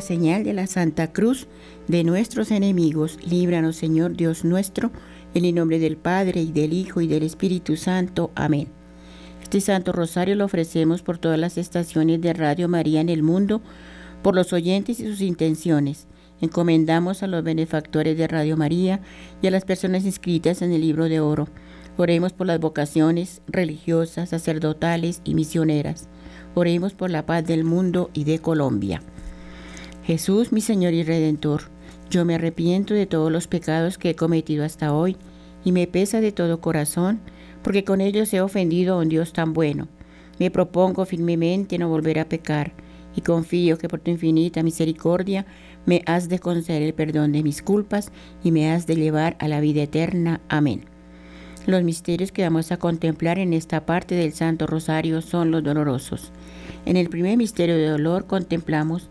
señal de la Santa Cruz de nuestros enemigos, líbranos Señor Dios nuestro, en el nombre del Padre y del Hijo y del Espíritu Santo. Amén. Este Santo Rosario lo ofrecemos por todas las estaciones de Radio María en el mundo, por los oyentes y sus intenciones. Encomendamos a los benefactores de Radio María y a las personas inscritas en el libro de oro. Oremos por las vocaciones religiosas, sacerdotales y misioneras. Oremos por la paz del mundo y de Colombia. Jesús, mi Señor y Redentor, yo me arrepiento de todos los pecados que he cometido hasta hoy y me pesa de todo corazón, porque con ellos he ofendido a un Dios tan bueno. Me propongo firmemente no volver a pecar y confío que por tu infinita misericordia me has de conceder el perdón de mis culpas y me has de llevar a la vida eterna. Amén. Los misterios que vamos a contemplar en esta parte del Santo Rosario son los dolorosos. En el primer misterio de dolor contemplamos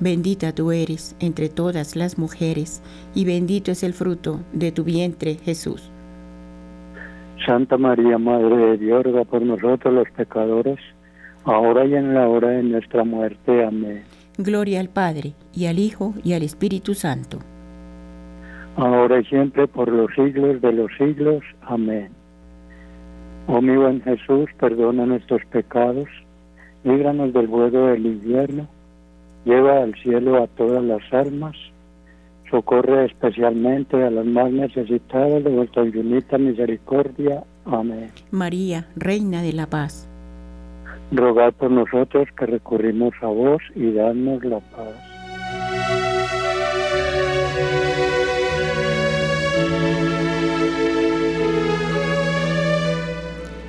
Bendita tú eres entre todas las mujeres, y bendito es el fruto de tu vientre, Jesús. Santa María, Madre de Dios, ruega por nosotros los pecadores, ahora y en la hora de nuestra muerte. Amén. Gloria al Padre, y al Hijo, y al Espíritu Santo. Ahora y siempre, por los siglos de los siglos. Amén. Oh mi buen Jesús, perdona nuestros pecados, líbranos del vuelo del infierno Lleva al cielo a todas las almas, Socorre especialmente a los más necesitados de vuestra infinita misericordia. Amén. María, Reina de la Paz. Rogad por nosotros que recurrimos a vos y danos la paz.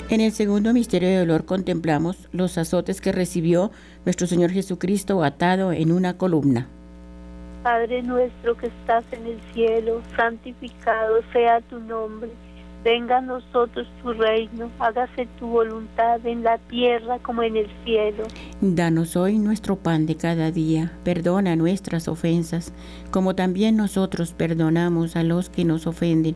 En el segundo misterio de dolor contemplamos los azotes que recibió nuestro Señor Jesucristo atado en una columna. Padre nuestro que estás en el cielo, santificado sea tu nombre. Venga a nosotros tu reino, hágase tu voluntad en la tierra como en el cielo. Danos hoy nuestro pan de cada día, perdona nuestras ofensas, como también nosotros perdonamos a los que nos ofenden.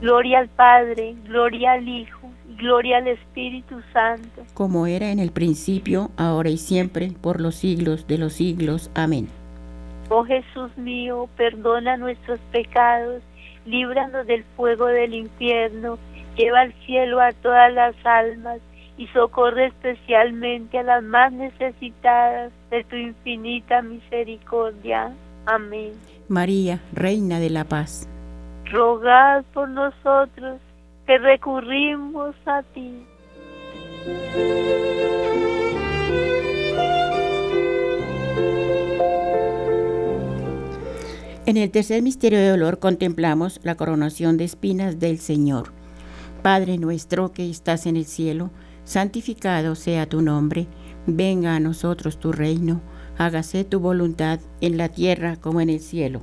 Gloria al Padre, gloria al Hijo, gloria al Espíritu Santo. Como era en el principio, ahora y siempre, por los siglos de los siglos. Amén. Oh Jesús mío, perdona nuestros pecados, líbranos del fuego del infierno, lleva al cielo a todas las almas y socorre especialmente a las más necesitadas de tu infinita misericordia. Amén. María, Reina de la Paz. Rogad por nosotros que recurrimos a ti. En el tercer misterio de dolor contemplamos la coronación de espinas del Señor. Padre nuestro que estás en el cielo, santificado sea tu nombre, venga a nosotros tu reino, hágase tu voluntad en la tierra como en el cielo.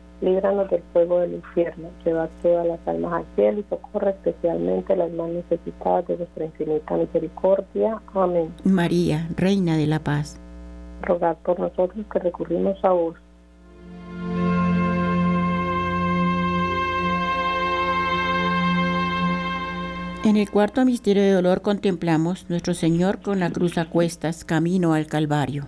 líbranos del fuego del infierno, lleva todas las almas al cielo y socorre especialmente las más necesitadas de vuestra infinita misericordia. Amén. María, Reina de la Paz. Rogad por nosotros que recurrimos a vos. En el cuarto misterio de dolor contemplamos nuestro Señor con la cruz a cuestas, camino al Calvario.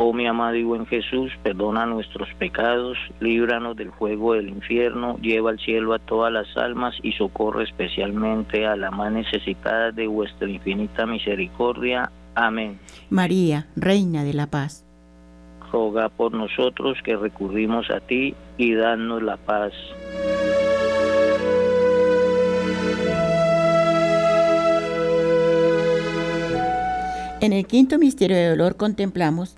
Oh mi amado y buen Jesús, perdona nuestros pecados, líbranos del fuego del infierno, lleva al cielo a todas las almas y socorre especialmente a la más necesitada de vuestra infinita misericordia. Amén. María, Reina de la Paz. Roga por nosotros que recurrimos a ti y danos la paz. En el quinto misterio de dolor contemplamos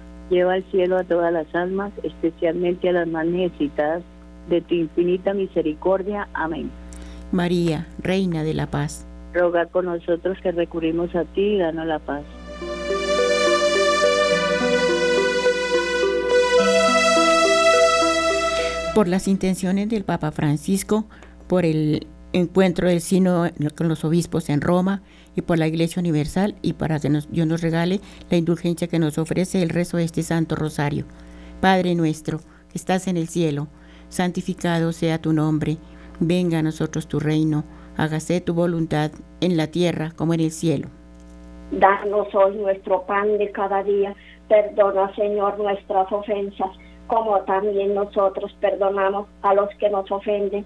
lleva al cielo a todas las almas, especialmente a las más necesitadas de tu infinita misericordia. Amén. María, Reina de la Paz. Roga con nosotros que recurrimos a ti y danos la paz. por las intenciones del Papa Francisco, por el encuentro del Sino con los obispos en Roma y por la Iglesia Universal y para que nos, Dios nos regale la indulgencia que nos ofrece el rezo de este Santo Rosario. Padre nuestro, que estás en el cielo, santificado sea tu nombre, venga a nosotros tu reino, hágase tu voluntad en la tierra como en el cielo. Danos hoy nuestro pan de cada día, perdona Señor nuestras ofensas como también nosotros perdonamos a los que nos ofenden.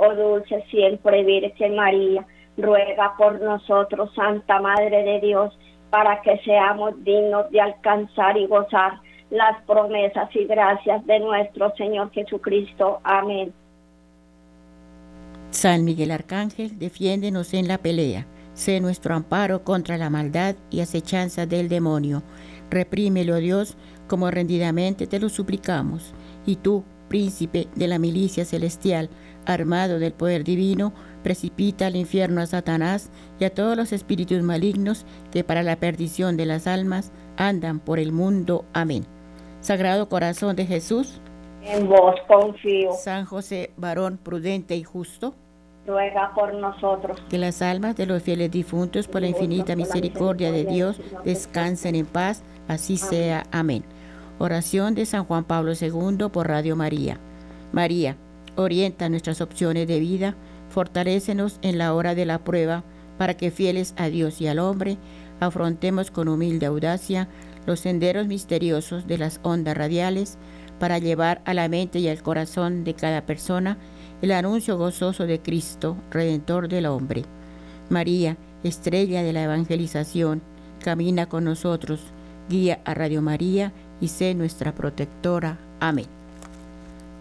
oh dulce siempre Virgen María. Ruega por nosotros, Santa Madre de Dios, para que seamos dignos de alcanzar y gozar las promesas y gracias de nuestro Señor Jesucristo. Amén. San Miguel Arcángel, defiéndenos en la pelea. Sé nuestro amparo contra la maldad y acechanza del demonio. Reprímelo, Dios, como rendidamente te lo suplicamos. Y tú, príncipe de la milicia celestial, armado del poder divino, precipita al infierno a Satanás y a todos los espíritus malignos que para la perdición de las almas andan por el mundo. Amén. Sagrado Corazón de Jesús, en vos confío. San José, varón prudente y justo, ruega por nosotros. Que las almas de los fieles difuntos, por la infinita misericordia de Dios, descansen en paz. Así sea. Amén. Oración de San Juan Pablo II por Radio María. María, orienta nuestras opciones de vida, fortalécenos en la hora de la prueba, para que fieles a Dios y al hombre, afrontemos con humilde audacia los senderos misteriosos de las ondas radiales, para llevar a la mente y al corazón de cada persona el anuncio gozoso de Cristo, Redentor del hombre. María, estrella de la evangelización, camina con nosotros, guía a Radio María y sé nuestra protectora. Amén.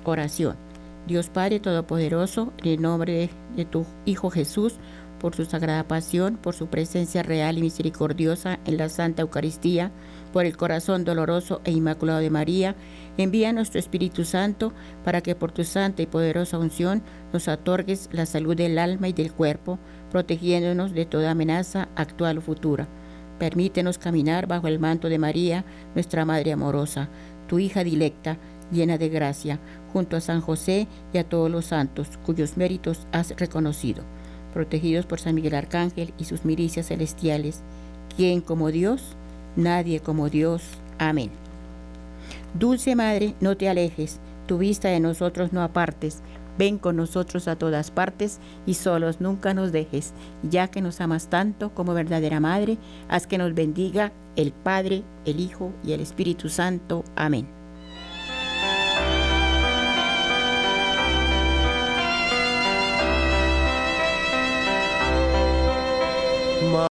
Oración. Dios Padre Todopoderoso, en el nombre de, tu Hijo Jesús, por su sagrada pasión, por su presencia real y misericordiosa en la Santa Eucaristía, por el corazón doloroso e inmaculado de María, envía nuestro Espíritu Santo para que por tu santa y poderosa unción nos otorgues la salud del alma y del cuerpo, protegiéndonos de toda amenaza actual o futura. Permítenos caminar bajo el manto de María, nuestra Madre amorosa, tu hija dilecta, llena de gracia, junto a San José y a todos los santos, cuyos méritos has reconocido, protegidos por San Miguel Arcángel y sus milicias celestiales. ¿Quién como Dios? Nadie como Dios. Amén. Dulce Madre, no te alejes, tu vista de nosotros no apartes. Ven con nosotros a todas partes y solos nunca nos dejes, ya que nos amas tanto como verdadera Madre, haz que nos bendiga el Padre, el Hijo y el Espíritu Santo. Amén.